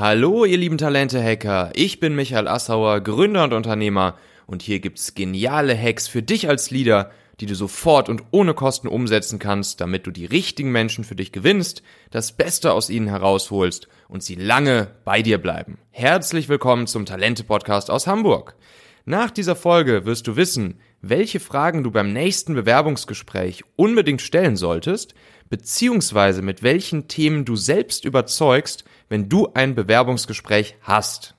Hallo, ihr lieben Talente-Hacker. Ich bin Michael Assauer, Gründer und Unternehmer. Und hier gibt's geniale Hacks für dich als Leader, die du sofort und ohne Kosten umsetzen kannst, damit du die richtigen Menschen für dich gewinnst, das Beste aus ihnen herausholst und sie lange bei dir bleiben. Herzlich willkommen zum Talente-Podcast aus Hamburg. Nach dieser Folge wirst du wissen, welche Fragen du beim nächsten Bewerbungsgespräch unbedingt stellen solltest, beziehungsweise mit welchen Themen du selbst überzeugst, wenn du ein Bewerbungsgespräch hast.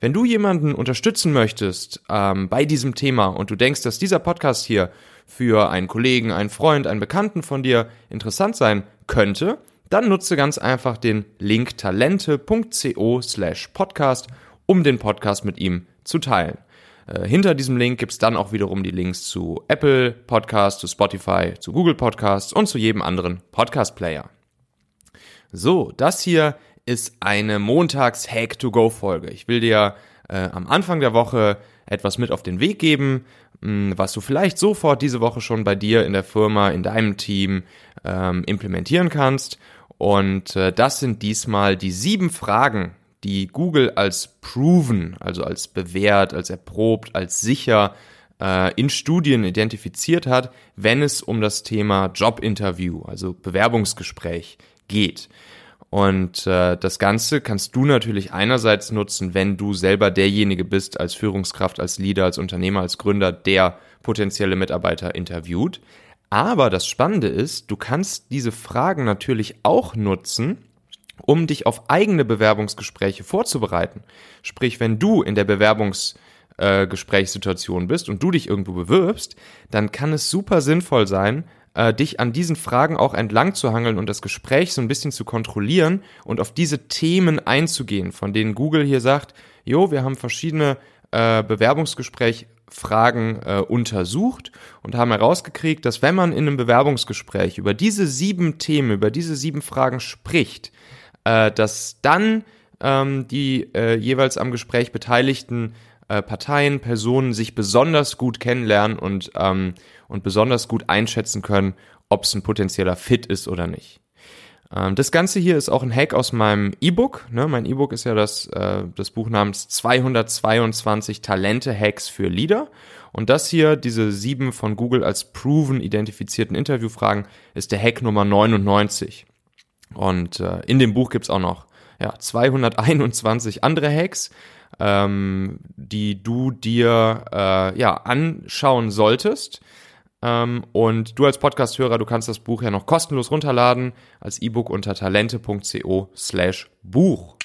Wenn du jemanden unterstützen möchtest ähm, bei diesem Thema und du denkst, dass dieser Podcast hier für einen Kollegen, einen Freund, einen Bekannten von dir interessant sein könnte, dann nutze ganz einfach den Link talente.co slash podcast, um den Podcast mit ihm zu teilen. Äh, hinter diesem Link gibt's dann auch wiederum die Links zu Apple Podcasts, zu Spotify, zu Google Podcasts und zu jedem anderen Podcast-Player. So, das hier ist eine Montags-Hack-to-Go-Folge. Ich will dir äh, am Anfang der Woche etwas mit auf den Weg geben, mh, hm, was du vielleicht sofort diese Woche schon bei dir in der Firma, in deinem Team ähm, implementieren kannst. Und äh, das sind diesmal die sieben Fragen, die Google als proven, also als bewährt, als erprobt, als sicher äh, in Studien identifiziert hat, wenn es um das Thema Jobinterview, also Bewerbungsgespräch geht. Und äh, das Ganze kannst du natürlich einerseits nutzen, wenn du selber derjenige bist als Führungskraft, als Leader, als Unternehmer, als Gründer, der potenzielle Mitarbeiter interviewt. Aber das Spannende ist, du kannst diese Fragen natürlich auch nutzen, um dich auf eigene Bewerbungsgespräche vorzubereiten. Sprich, wenn du in der Bewerbungsgesprächssituation äh, bist und du dich irgendwo bewirbst, dann kann es super sinnvoll sein, äh, dich an diesen Fragen auch entlang zu hangeln und das Gespräch so ein bisschen zu kontrollieren und auf diese Themen einzugehen, von denen Google hier sagt, jo, wir haben verschiedene äh, Bewerbungsgespräch äh, untersucht und haben herausgekriegt, dass wenn man in einem Bewerbungsgespräch über diese sieben Themen, über diese sieben Fragen spricht, äh, dass dann ähm, die äh, jeweils am Gespräch beteiligten äh, Parteien, Personen sich besonders gut kennenlernen und, ähm, und besonders gut einschätzen können, ob es ein potenzieller Fit ist oder nicht. Ähm, das Ganze hier ist auch ein Hack aus meinem E-Book. Ne? Mein E-Book ist ja das, äh, das Buch namens 222 Talente-Hacks für Leader. Und das hier, diese sieben von Google als proven identifizierten Interviewfragen, ist der Hack Nummer 99. Und äh, in dem Buch gibt's auch noch ja, 221 andere Hacks, ähm, die du dir äh, ja, anschauen solltest. Ähm, und du als Podcast-Hörer, du kannst das Buch ja noch kostenlos runterladen als E-Book unter talente.co slash Buch.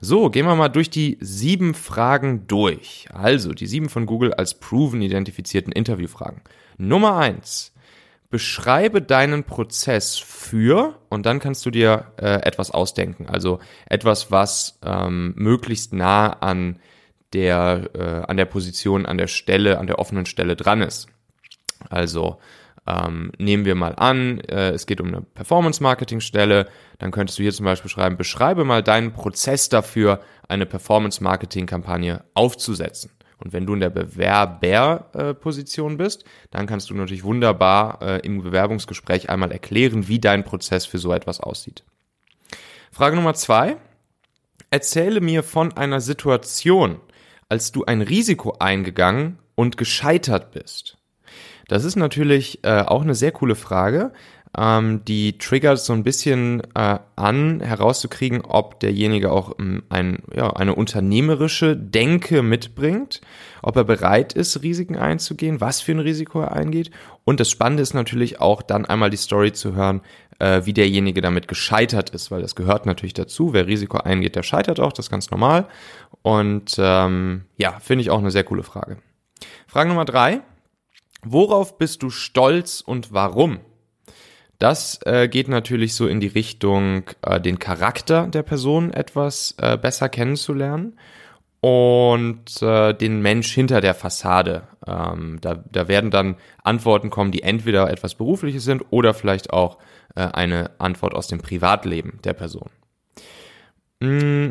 So, gehen wir mal durch die sieben Fragen durch. Also, die sieben von Google als proven identifizierten Interviewfragen. Nummer eins. Beschreibe deinen Prozess für und dann kannst du dir äh, etwas ausdenken. Also etwas, was ähm, möglichst nah an der, äh, an der Position, an der Stelle, an der offenen Stelle dran ist. Also ähm, nehmen wir mal an, äh, es geht um eine Performance-Marketing-Stelle, dann könntest du hier zum Beispiel schreiben, beschreibe mal deinen Prozess dafür, eine Performance-Marketing-Kampagne aufzusetzen. Und wenn du in der Bewerberposition bist, dann kannst du natürlich wunderbar äh, im Bewerbungsgespräch einmal erklären, wie dein Prozess für so etwas aussieht. Frage Nummer zwei. Erzähle mir von einer Situation, als du ein Risiko eingegangen und gescheitert bist. Das ist natürlich äh, auch eine sehr coole Frage. Ähm, die triggert so ein bisschen äh, an, herauszukriegen, ob derjenige auch ähm, ein, ja, eine unternehmerische Denke mitbringt, ob er bereit ist, Risiken einzugehen, was für ein Risiko er eingeht. Und das Spannende ist natürlich auch dann einmal die Story zu hören, äh, wie derjenige damit gescheitert ist, weil das gehört natürlich dazu. Wer Risiko eingeht, der scheitert auch, das ist ganz normal. Und ähm, ja, finde ich auch eine sehr coole Frage. Frage Nummer drei. Worauf bist du stolz und warum? Das äh, geht natürlich so in die Richtung, äh, den Charakter der Person etwas äh, besser kennenzulernen und äh, den Mensch hinter der Fassade. Ähm, da, da werden dann Antworten kommen, die entweder etwas Berufliches sind oder vielleicht auch äh, eine Antwort aus dem Privatleben der Person. Mm,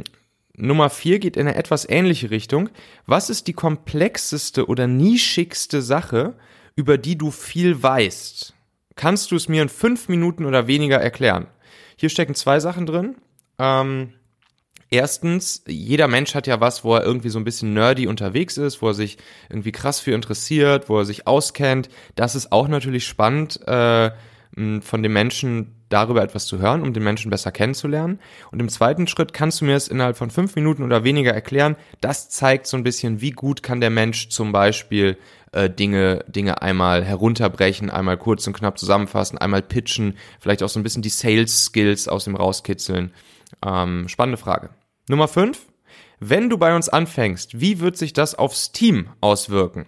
Nummer vier geht in eine etwas ähnliche Richtung. Was ist die komplexeste oder nischigste Sache, über die du viel weißt. Kannst du es mir in fünf Minuten oder weniger erklären? Hier stecken zwei Sachen drin. Ähm, Erstens, jeder Mensch hat ja was, wo er irgendwie so ein bisschen nerdy unterwegs ist, wo er sich irgendwie krass für interessiert, wo er sich auskennt. Das ist auch natürlich spannend, äh, von dem Menschen darüber etwas zu hören, um den Menschen besser kennenzulernen. Und im zweiten Schritt kannst du mir es innerhalb von fünf Minuten oder weniger erklären. Das zeigt so ein bisschen, wie gut kann der Mensch zum Beispiel äh, Dinge, Dinge einmal herunterbrechen, einmal kurz und knapp zusammenfassen, einmal pitchen, vielleicht auch so ein bisschen die Sales Skills aus dem rauskitzeln. Ähm, spannende Frage. Nummer 5. Wenn du bei uns anfängst, wie wird sich das aufs Team auswirken?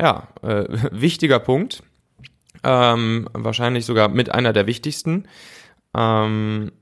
Ja, äh, wichtiger Punkt. Ähm, wahrscheinlich sogar mit einer der wichtigsten. Ähm,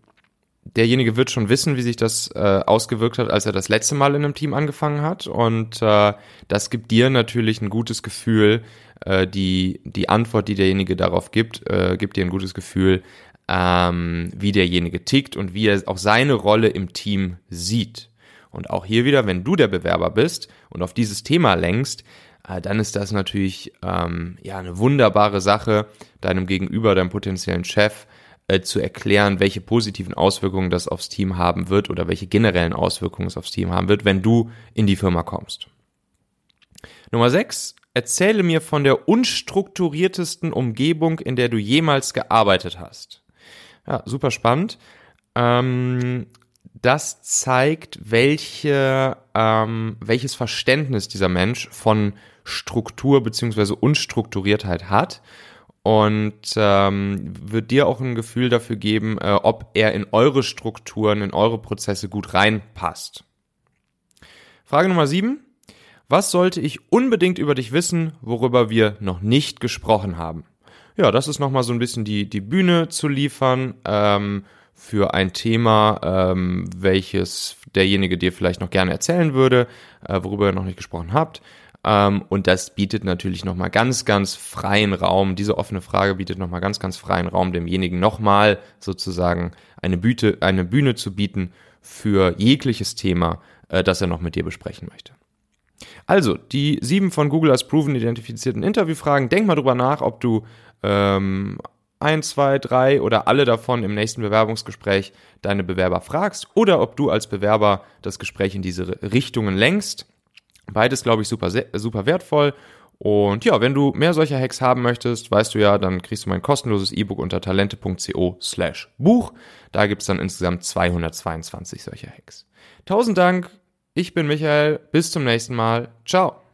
derjenige wird schon wissen, wie sich das äh, ausgewirkt hat, als er das letzte Mal in einem Team angefangen hat. Und äh, das gibt dir natürlich ein gutes Gefühl. Äh, die, die Antwort, die derjenige darauf gibt, äh, gibt dir ein gutes Gefühl, ähm, wie derjenige tickt und wie er auch seine Rolle im Team sieht. Und auch hier wieder, wenn du der Bewerber bist und auf dieses Thema lenkst, äh, dann ist das natürlich ähm, ja eine wunderbare Sache, deinem Gegenüber, deinem potenziellen Chef äh, zu erklären, welche positiven Auswirkungen das aufs Team haben wird oder welche generellen Auswirkungen es aufs Team haben wird, wenn du in die Firma kommst. Nummer 6. Erzähle mir von der unstrukturiertesten Umgebung, in der du jemals gearbeitet hast. Ja, super spannend. Ähm, das zeigt, welche, ähm, welches Verständnis dieser Mensch von Struktur beziehungsweise Unstrukturiertheit hat und ähm, wird dir auch ein Gefühl dafür geben, äh, ob er in eure Strukturen, in eure Prozesse gut reinpasst. Frage Nummer sieben. Was sollte ich unbedingt über dich wissen, worüber wir noch nicht gesprochen haben? Ja, das ist nochmal so ein bisschen die, die Bühne zu liefern ähm, für ein Thema, ähm, welches derjenige dir vielleicht noch gerne erzählen würde, äh, worüber ihr noch nicht gesprochen habt. Ähm, und das bietet natürlich nochmal ganz, ganz freien Raum. Diese offene Frage bietet nochmal ganz, ganz freien Raum, demjenigen nochmal sozusagen eine, Büte, eine Bühne zu bieten für jegliches Thema, äh, das er noch mit dir besprechen möchte. Also, die sieben von Google als Proven identifizierten Interviewfragen. Denk mal drüber nach, ob du ähm, ein, zwei, drei oder alle davon im nächsten Bewerbungsgespräch deine Bewerber fragst oder ob du als Bewerber das Gespräch in diese Richtungen lenkst. Beides, glaube ich, super, super wertvoll. Und ja, wenn du mehr solcher Hacks haben möchtest, weißt du ja, dann kriegst du mein kostenloses E-Book unter talente.co slash Buch. Da gibt's dann insgesamt 222 solcher Hacks. Tausend Dank, ich bin Michael, bis zum nächsten Mal. Ciao.